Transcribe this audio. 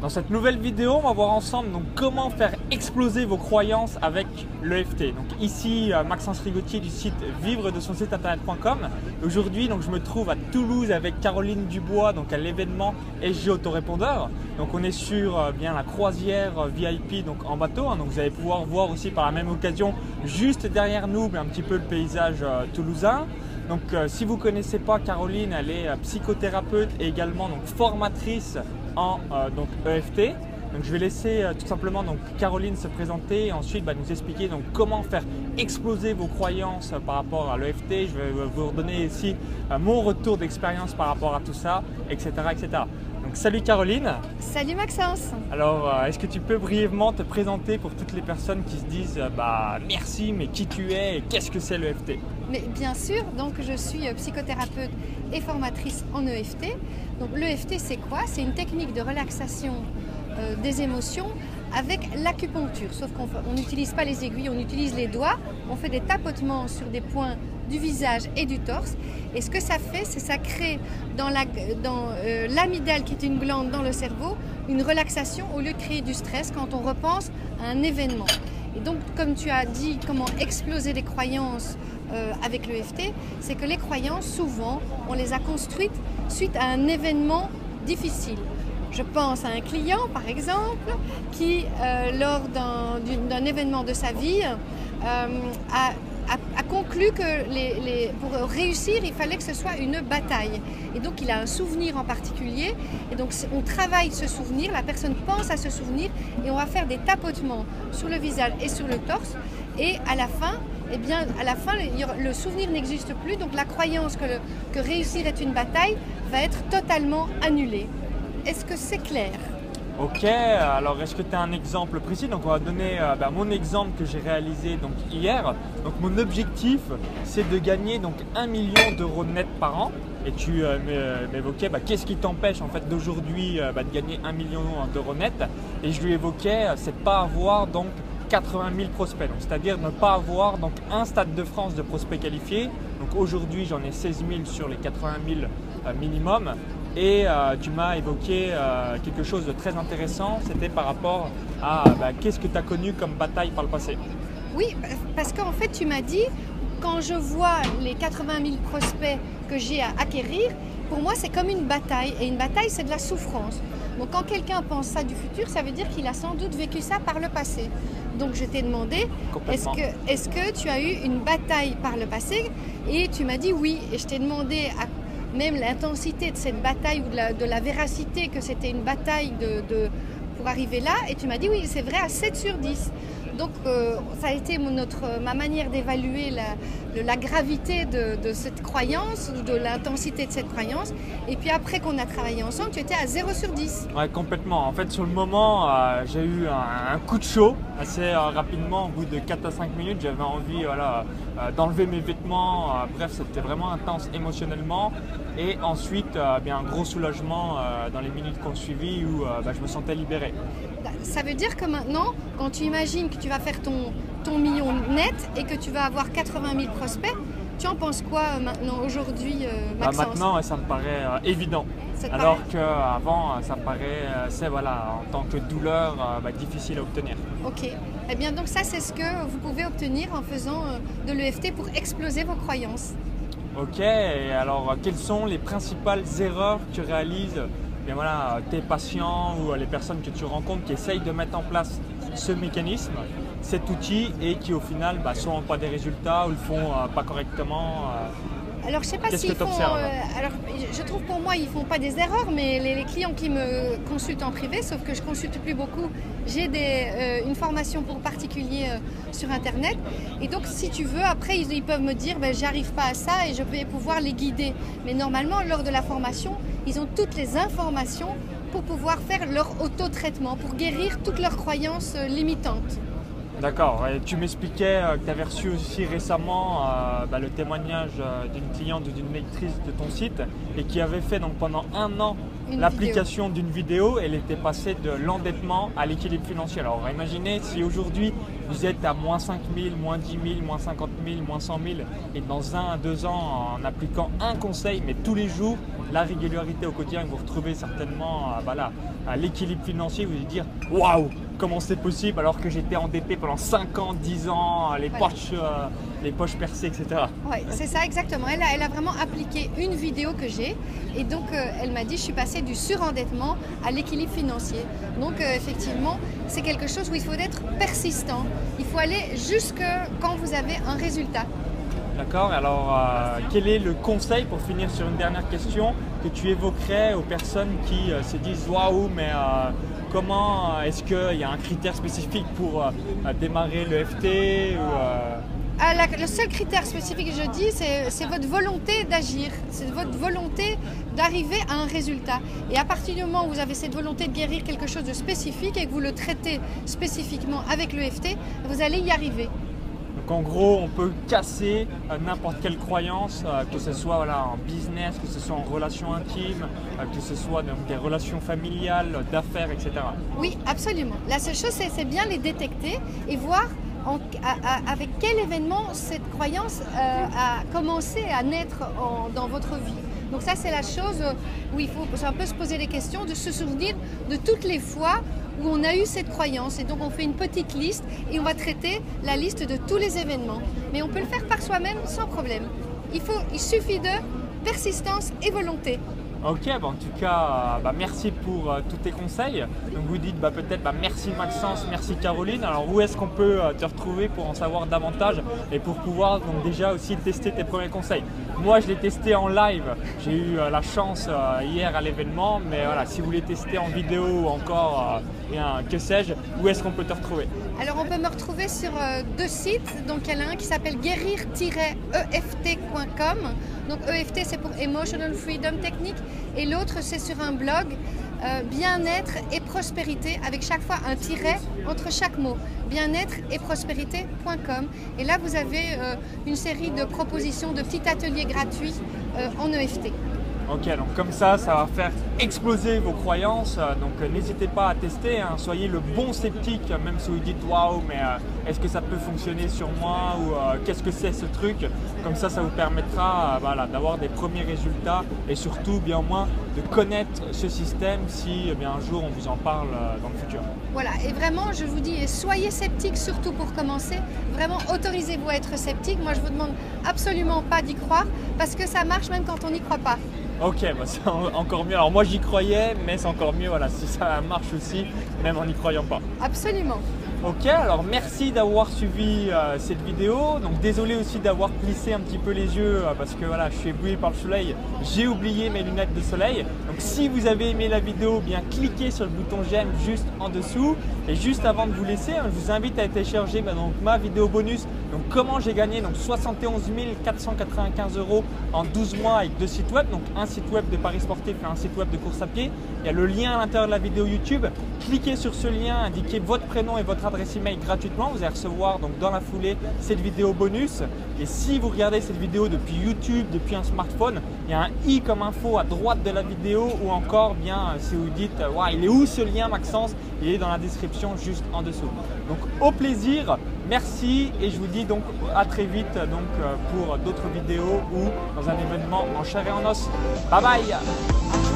Dans cette nouvelle vidéo, on va voir ensemble donc, comment faire exploser vos croyances avec l'EFT. Donc ici, euh, Maxence Rigotier du site vivre de son site internet.com. Aujourd'hui, donc je me trouve à Toulouse avec Caroline Dubois, donc à l'événement SG Autorépondeur. Donc on est sur euh, bien la croisière euh, VIP donc en bateau. Hein. donc vous allez pouvoir voir aussi par la même occasion juste derrière nous un petit peu le paysage toulousain. Donc si vous ne connaissez pas Caroline, elle est psychothérapeute et également donc formatrice euh, donc, EFT. Je vais laisser euh, tout simplement Caroline se présenter et ensuite bah, nous expliquer donc, comment faire exploser vos croyances par rapport à l'EFT. Je vais vous redonner ici euh, mon retour d'expérience par rapport à tout ça, etc. etc. Donc salut Caroline. Salut Maxence. Alors est-ce que tu peux brièvement te présenter pour toutes les personnes qui se disent bah merci mais qui tu es et qu'est-ce que c'est l'EFT Mais bien sûr, donc je suis psychothérapeute et formatrice en EFT. Donc l'EFT, c'est quoi? C'est une technique de relaxation euh, des émotions avec l'acupuncture. Sauf qu'on n'utilise pas les aiguilles, on utilise les doigts. On fait des tapotements sur des points du visage et du torse. Et ce que ça fait, c'est ça crée dans euh, l'amygdale, qui est une glande dans le cerveau, une relaxation au lieu de créer du stress quand on repense à un événement. Et donc, comme tu as dit, comment exploser les croyances euh, avec l'EFT, c'est que les croyances, souvent, on les a construites suite à un événement difficile. Je pense à un client, par exemple, qui, euh, lors d'un événement de sa vie, euh, a, conclu que pour réussir, il fallait que ce soit une bataille. Et donc, il a un souvenir en particulier. Et donc, on travaille ce souvenir, la personne pense à ce souvenir, et on va faire des tapotements sur le visage et sur le torse. Et à la fin, eh bien, à la fin, le souvenir n'existe plus, donc la croyance que réussir est une bataille va être totalement annulée. Est-ce que c'est clair Ok, alors est-ce que tu as un exemple précis? Donc on va donner euh, bah, mon exemple que j'ai réalisé hier. Donc mon objectif c'est de gagner donc 1 million d'euros net par an. Et tu euh, euh, m'évoquais bah, qu'est-ce qui t'empêche en fait d'aujourd'hui bah, de gagner 1 million d'euros net? Et je lui évoquais c'est de pas avoir donc 80 000 prospects, c'est-à-dire ne pas avoir donc un stade de France de prospects qualifiés. Donc aujourd'hui j'en ai 16 000 sur les 80 000 euh, minimum. Et euh, tu m'as évoqué euh, quelque chose de très intéressant, c'était par rapport à bah, qu'est-ce que tu as connu comme bataille par le passé. Oui, parce qu'en fait tu m'as dit, quand je vois les 80 000 prospects que j'ai à acquérir, pour moi c'est comme une bataille. Et une bataille c'est de la souffrance. Donc quand quelqu'un pense ça du futur, ça veut dire qu'il a sans doute vécu ça par le passé. Donc je t'ai demandé, est-ce que, est que tu as eu une bataille par le passé? Et tu m'as dit oui. Et je t'ai demandé à même l'intensité de cette bataille ou de la, véracité que c'était une bataille pour arriver là. Et tu m'as dit oui, c'est vrai à 7 sur 10. Donc euh, ça a été notre, ma manière d'évaluer la, gravité de, cette croyance, de l'intensité de cette croyance. Et puis après qu'on a travaillé ensemble, tu étais à 0 sur 10. Ouais, complètement. En fait, sur le moment, euh, j'ai eu un, coup de chaud assez euh, rapidement. Au bout de 4 à 5 minutes, j'avais envie voilà, d'enlever mes vêtements. bref, c'était vraiment intense émotionnellement. Et ensuite, bien, un gros soulagement dans les minutes qu'on suivi où bah, je me sentais libéré. Ça veut dire que maintenant, quand tu imagines que tu vas faire ton, ton million net et que tu vas avoir 80 000 prospects, tu en penses quoi euh, maintenant, aujourd'hui, euh, bah, Maintenant, ça me paraît euh, évident. Alors qu'avant, ça me paraît, c'est voilà, en tant que douleur, bah, difficile à obtenir. Ok. Eh bien, donc ça, c'est ce que vous pouvez obtenir en faisant de l'EFT pour exploser vos croyances. Ok. Et alors, quelles sont les principales erreurs que tu réalises bien voilà, tes patients ou les personnes que tu rencontres qui essayent de mettre en place ce mécanisme, cet outil et qui au final bah, soit n'ont pas des résultats ou le font euh, pas correctement euh, alors, je sais pas s'ils font. Euh, alors, je trouve pour moi, ils font pas des erreurs, mais les, clients qui me consultent en privé, sauf que je consulte plus beaucoup, j'ai des, une formation pour particuliers sur Internet. Et donc, si tu veux, après, ils, peuvent me dire, ben, j'arrive pas à ça et je vais pouvoir les guider. Mais normalement, lors de la formation, ils ont toutes les informations pour pouvoir faire leur auto-traitement, pour guérir toutes leurs croyances euh, limitantes. D'accord, et tu m'expliquais euh, que tu avais reçu aussi récemment euh, bah, le témoignage d'une cliente ou d'une lectrice de ton site et qui avait fait donc pendant un an l'application d'une vidéo, elle était passée de l'endettement à l'équilibre financier. Alors imaginez si aujourd'hui vous êtes à moins 5 000, moins 10 000, moins 50 000, moins 100 000 et dans un à deux ans en appliquant un conseil mais tous les jours la régularité au quotidien, vous retrouvez certainement voilà, l'équilibre financier, vous allez dire waouh, comment c'est possible alors que j'étais endetté pendant 5 ans, 10 ans, les, poches, euh, les poches percées, etc. Oui, c'est ça exactement. Elle a, elle a, vraiment appliqué une vidéo que j'ai et donc euh, elle m'a dit je suis passée du surendettement à l'équilibre financier. Donc euh, effectivement, c'est quelque chose où il faut être persistant. Il faut aller jusque quand vous avez un résultat. D'accord Alors, quel est le conseil, pour finir sur une dernière question, que tu évoquerais aux personnes qui se disent Waouh, mais Comment euh, est-ce qu'il y a un critère spécifique pour euh, démarrer le FT euh? le seul critère spécifique que je dis, c'est votre volonté d'agir, c'est votre volonté d'arriver à un résultat. Et à partir du moment où vous avez cette volonté de guérir quelque chose de spécifique et que vous le traitez spécifiquement avec le FT, vous allez y arriver en gros, on peut casser euh, n'importe quelle croyance, euh, que ce soit en business, que ce soit en relation intime, euh, que ce soit dans des relations familiales, d'affaires, etc. Oui, absolument. La seule chose, c'est bien les détecter et voir avec quel événement cette croyance a commencé à naître dans votre vie. Donc ça, c'est la chose où il faut un peu se poser les questions, de se souvenir de toutes les fois où on a eu cette croyance. Et donc on fait une petite liste et on va traiter la liste de tous les événements. Mais on peut le faire par soi-même sans problème. Il, il suffit de persistance et volonté. Ok, bah, en tout cas, bah, merci pour euh, tous tes conseils. Donc vous dites bah, peut-être bah, merci Maxence, merci Caroline. Alors où est-ce qu'on peut euh, te retrouver pour en savoir davantage et pour pouvoir donc déjà aussi tester tes premiers conseils? Moi je l'ai testé en live, j'ai eu euh, la chance hier à l'événement, mais voilà, si vous voulez tester en vidéo ou encore que sais-je, où est-ce qu'on peut te retrouver? Alors on peut me retrouver sur deux sites, donc il y en a un qui s'appelle guérir-eft.com donc EFT, c'est pour Emotional Freedom Technique. Et l'autre, c'est sur un blog, euh, bien-être et prospérité, avec chaque fois un tiret entre chaque mot. Bien-être et prospérité.com. Et là, vous avez euh, une série de propositions de petits ateliers gratuits euh, en EFT. Ok, donc comme ça, ça va faire exploser vos croyances. Euh, donc euh, n'hésitez pas à tester. Hein. Soyez le bon sceptique, même si vous dites waouh, mais euh, est-ce que ça peut fonctionner sur moi ou qu'est-ce que c'est ce truc? Comme ça, ça vous permettra voilà, d'avoir des premiers résultats et surtout, bien au moins, de connaître ce système si eh bien, un jour on vous en parle dans le futur. Voilà, et vraiment, je vous dis, soyez sceptique surtout pour commencer. Vraiment, autorisez-vous à être sceptique. Moi, je vous demande absolument pas d'y croire parce que ça marche même quand on n'y croit pas. Ok, bah c'est encore mieux. Alors moi j'y croyais, mais c'est encore mieux voilà, si ça marche aussi, même en n'y croyant pas. Absolument. Ok, alors merci d'avoir suivi euh, cette vidéo. Donc désolé aussi d'avoir plissé un petit peu les yeux euh, parce que voilà, je suis ébloui par le soleil. J'ai oublié mes lunettes de soleil. Donc si vous avez aimé la vidéo, bien cliquez sur le bouton j'aime juste en dessous. Et juste avant de vous laisser, hein, je vous invite à télécharger bah, donc, ma vidéo bonus. Donc comment j'ai gagné? Donc 71 495 euros en 12 mois avec deux sites web. Donc un site web de Paris Sportif et un site web de course à pied. Il y a le lien à l'intérieur de la vidéo YouTube. Cliquez sur ce lien, indiquez votre prénom et votre adresse email gratuitement. Vous allez recevoir donc dans la foulée cette vidéo bonus. Et si vous regardez cette vidéo depuis YouTube, depuis un smartphone, il y a un i comme info à droite de la vidéo ou encore bien si vous dites il est où ce lien Maxence? Il est dans la description juste en dessous. Donc au plaisir, merci et je vous dis donc à très vite donc pour d'autres vidéos ou dans un événement en chair et en os. Bye bye